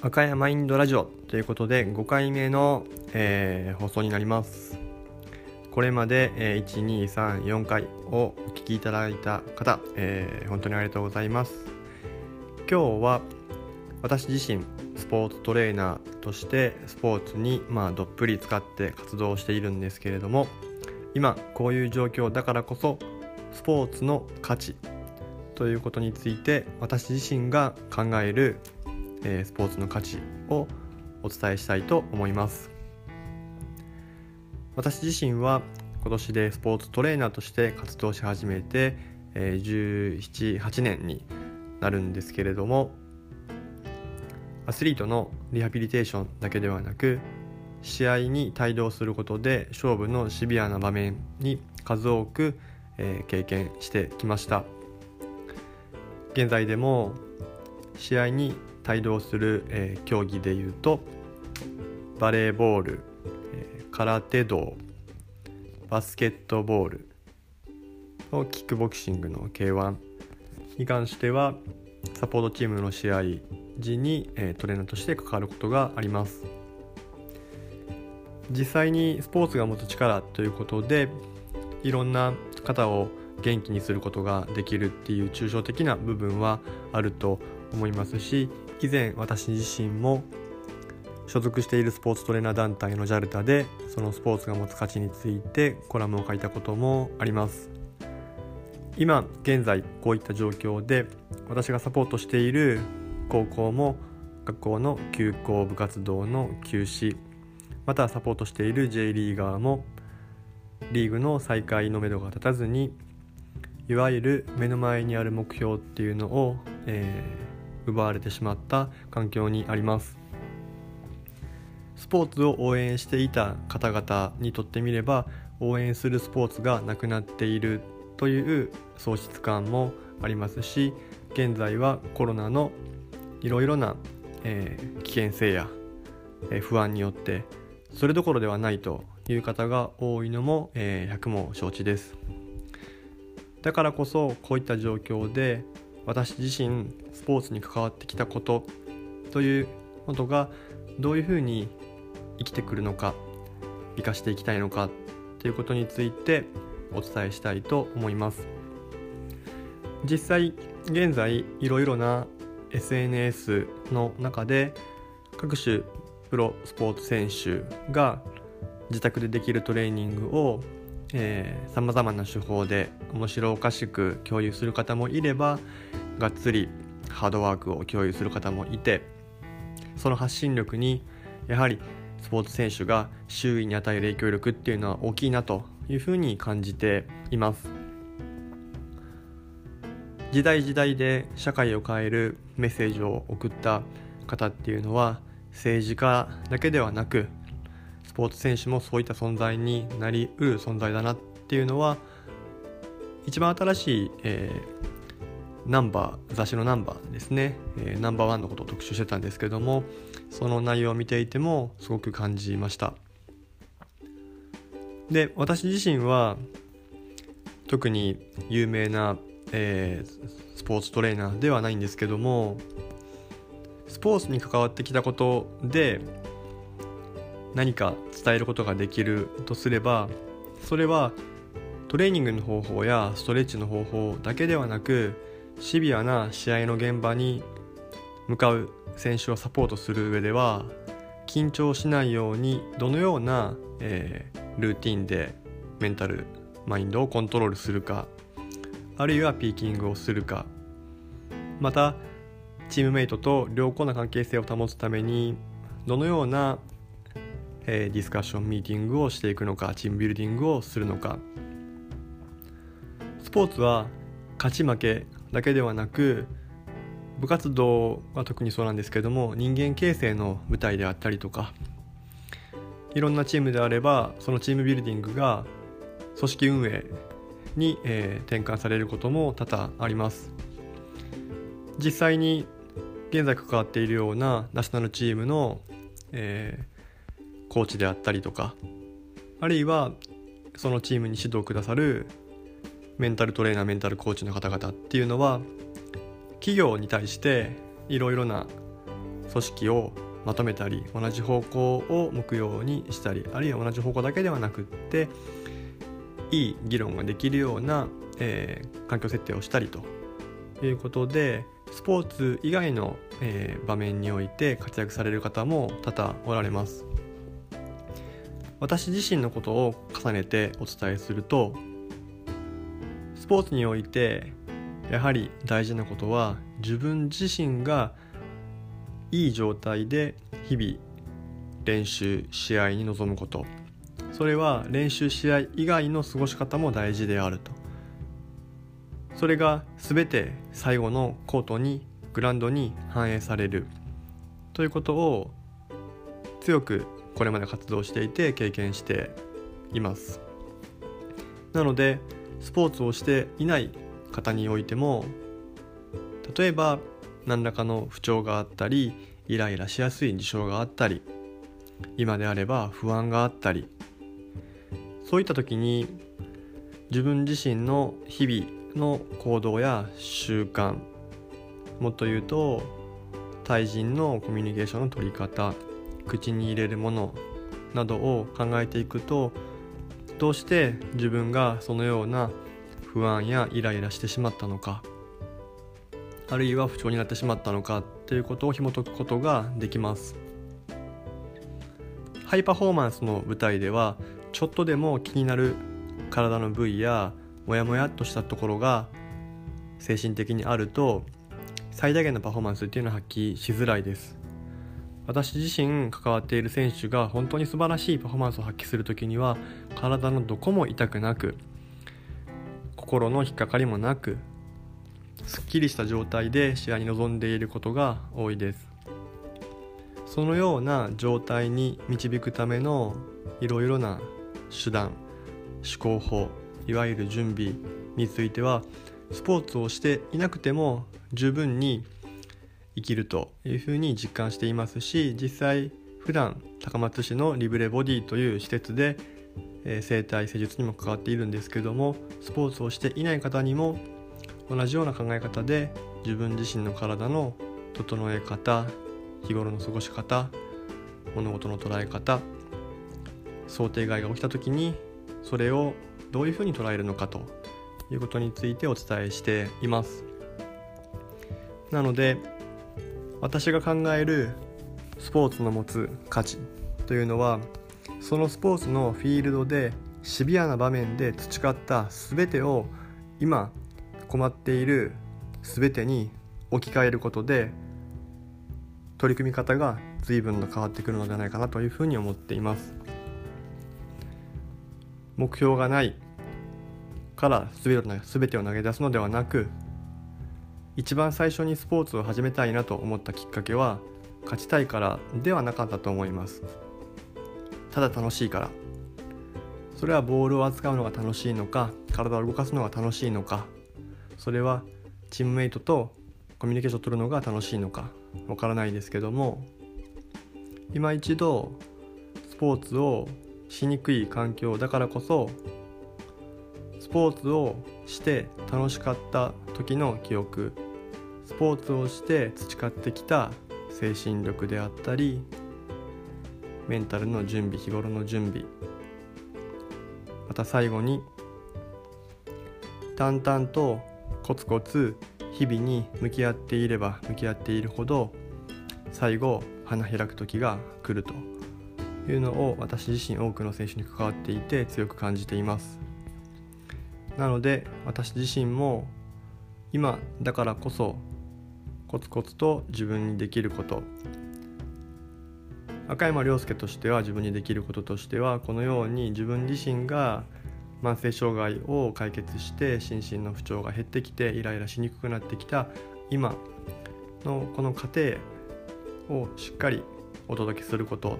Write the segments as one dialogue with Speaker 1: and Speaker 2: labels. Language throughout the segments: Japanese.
Speaker 1: 赤山インドラジオということで5回目の、えー、放送になります。これまで、えー、1234回をお聞きいただいた方、えー、本当にありがとうございます。今日は私自身スポーツトレーナーとしてスポーツに、まあ、どっぷり使って活動しているんですけれども今こういう状況だからこそスポーツの価値ということについて私自身が考えるえー、スポーツの価値をお伝えしたいと思います。私自身は今年でスポーツトレーナーとして活動し始めて、えー、1718年になるんですけれどもアスリートのリハビリテーションだけではなく試合に帯同することで勝負のシビアな場面に数多く、えー、経験してきました。現在でも試合に帯同する、えー、競技でいうとバレーボール、えー、空手道バスケットボールとキックボクシングの K1 に関してはサポートチームの試合時に、えー、トレーナーとして関わることがあります。実際にスポーツが持つ力ということでいろんな方を元気にすることができるっていう抽象的な部分はあると思いますし以前私自身も所属しているスポーツトレーナー団体の JALTA でそのスポーツが持つ価値についてコラムを書いたこともあります。今現在こういった状況で私がサポートしている高校も学校の休校部活動の休止またサポートしている J リーガーもリーグの再開のめどが立たずにいわゆる目の前にある目標っていうのを、えー奪われてしまった環境にあります。スポーツを応援していた方々にとってみれば応援するスポーツがなくなっているという喪失感もありますし現在はコロナのいろいろな、えー、危険性や、えー、不安によってそれどころではないという方が多いのも、えー、100も承知です。だからこそこういった状況で私自身スポーツに関わってきたことということがどういうふうに生きてくるのか生かしていきたいのかということについてお伝えしたいと思います。実際現在いろいろな SNS の中で各種プロスポーツ選手が自宅でできるトレーニングをさまざまな手法で面白おかしく共有する方もいればがっつりハードワークを共有する方もいてその発信力にやはりスポーツ選手が周囲に与える影響力っていうのは大きいなというふうに感じています。時代時代で社会を変えるメッセージを送った方っていうのは政治家だけではなくポーツ選手もそういった存在になりうる存在だなっていうのは一番新しい、えー、ナンバー雑誌のナンバーですね、えー、ナンバーワンのことを特集してたんですけどもその内容を見ていてもすごく感じました。で私自身は特に有名な、えー、スポーツトレーナーではないんですけどもスポーツに関わってきたことで何か伝えることができるとすればそれはトレーニングの方法やストレッチの方法だけではなくシビアな試合の現場に向かう選手をサポートする上では緊張しないようにどのような、えー、ルーティンでメンタルマインドをコントロールするかあるいはピーキングをするかまたチームメイトと良好な関係性を保つためにどのような、えー、ディスカッションミーティングをしていくのかチームビルディングをするのか。スポーツは勝ち負けだけではなく部活動は特にそうなんですけども人間形成の舞台であったりとかいろんなチームであればそのチームビルディングが組織運営に、えー、転換されることも多々あります。実際に現在関わっているようなナショナルチームの、えー、コーチであったりとかあるいはそのチームに指導くださるメンタルトレーナーメンタルコーチの方々っていうのは企業に対していろいろな組織をまとめたり同じ方向を向くようにしたりあるいは同じ方向だけではなくっていい議論ができるような、えー、環境設定をしたりということでスポーツ以外の、えー、場面において活躍される方も多々おられます。私自身のことを重ねてお伝えするとスポーツにおいてやはり大事なことは自分自身がいい状態で日々練習試合に臨むこと。それは練習試合以外の過ごし方も大事であると。それが全て最後のコートにグラウンドに反映される。ということを強くこれまで活動していて経験しています。なのでスポーツをしていない方においても例えば何らかの不調があったりイライラしやすい事象があったり今であれば不安があったりそういった時に自分自身の日々の行動や習慣もっと言うと対人のコミュニケーションの取り方口に入れるものなどを考えていくとどうして自分がそのような不安やイライラしてしまったのかあるいは不調になってしまったのかということを紐解くことができます。ハイパフォーマンスの舞台ではちょっとでも気になる体の部位やモヤモヤっとしたところが精神的にあると最大限のパフォーマンスっていうのは発揮しづらいです。私自身関わっている選手が本当に素晴らしいパフォーマンスを発揮する時には体のどこも痛くなく心の引っかかりもなくすっきりした状態で試合に臨んでいることが多いです。そのような状態に導くためのいろいろな手段思考法いわゆる準備についてはスポーツをしていなくても十分に生きるというふうに実感していますし実際普段高松市のリブレボディという施設で、え整体施術にも関わっているんですけどもスポーツをしていない方にも同じような考え方で自分自身の体の整え方日頃の過ごし方物事の捉え方想定外が起きた時にそれをどういうふうに捉えるのかということについてお伝えしています。なので私が考えるスポーツの持つ価値というのはそのスポーツのフィールドでシビアな場面で培った全てを今困っている全てに置き換えることで取り組み方が随分と変わってくるのではないかなというふうに思っています。目標がないから全てを投げ出すのではなく一番最初にスポーツを始めたいなと思ったきっかけは勝ちたいからではなかったと思います。ただ楽しいから。それはボールを扱うのが楽しいのか体を動かすのが楽しいのか。それはチームメイトとコミュニケーションを取るのが楽しいのか。わからないですけども今一度スポーツをしにくい環境だからこそスポーツをして楽しかった時の記憶。スポーツをして培ってきた精神力であったりメンタルの準備日頃の準備また最後に淡々とコツコツ日々に向き合っていれば向き合っているほど最後花開く時が来るというのを私自身多くの選手に関わっていて強く感じています。なので私自身も今だからこそコツコツと自分にできること。赤山亮介としては自分にできることとしてはこのように自分自身が慢性障害を解決して心身の不調が減ってきてイライラしにくくなってきた。今のこの過程をしっかりお届けすること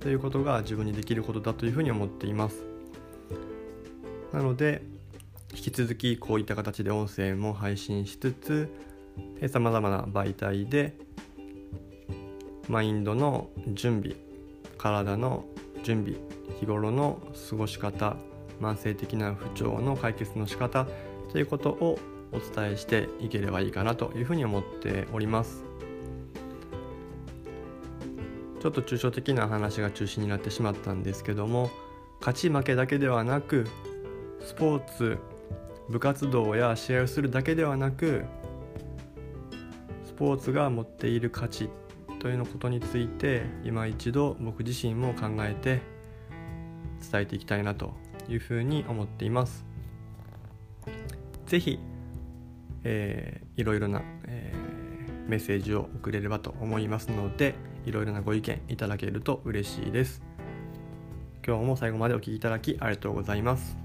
Speaker 1: ということが自分にできることだというふうに思っています。なので引き続きこういった形で音声も配信しつつさまざまな媒体でマインドの準備体の準備日頃の過ごし方慢性的な不調の解決の仕方ということをお伝えしていければいいかなというふうに思っております。ちょっと抽象的な話が中心になってしまったんですけども勝ち負けだけではなくスポーツ部活動や試合をするだけではなくポーツが持っている価値というのことについて今一度僕自身も考えて伝えていきたいなというふうに思っています。ぜひ、えー、いろいろな、えー、メッセージを送れればと思いますのでいろいろなご意見いただけると嬉しいです。今日も最後までお聴きいただきありがとうございます。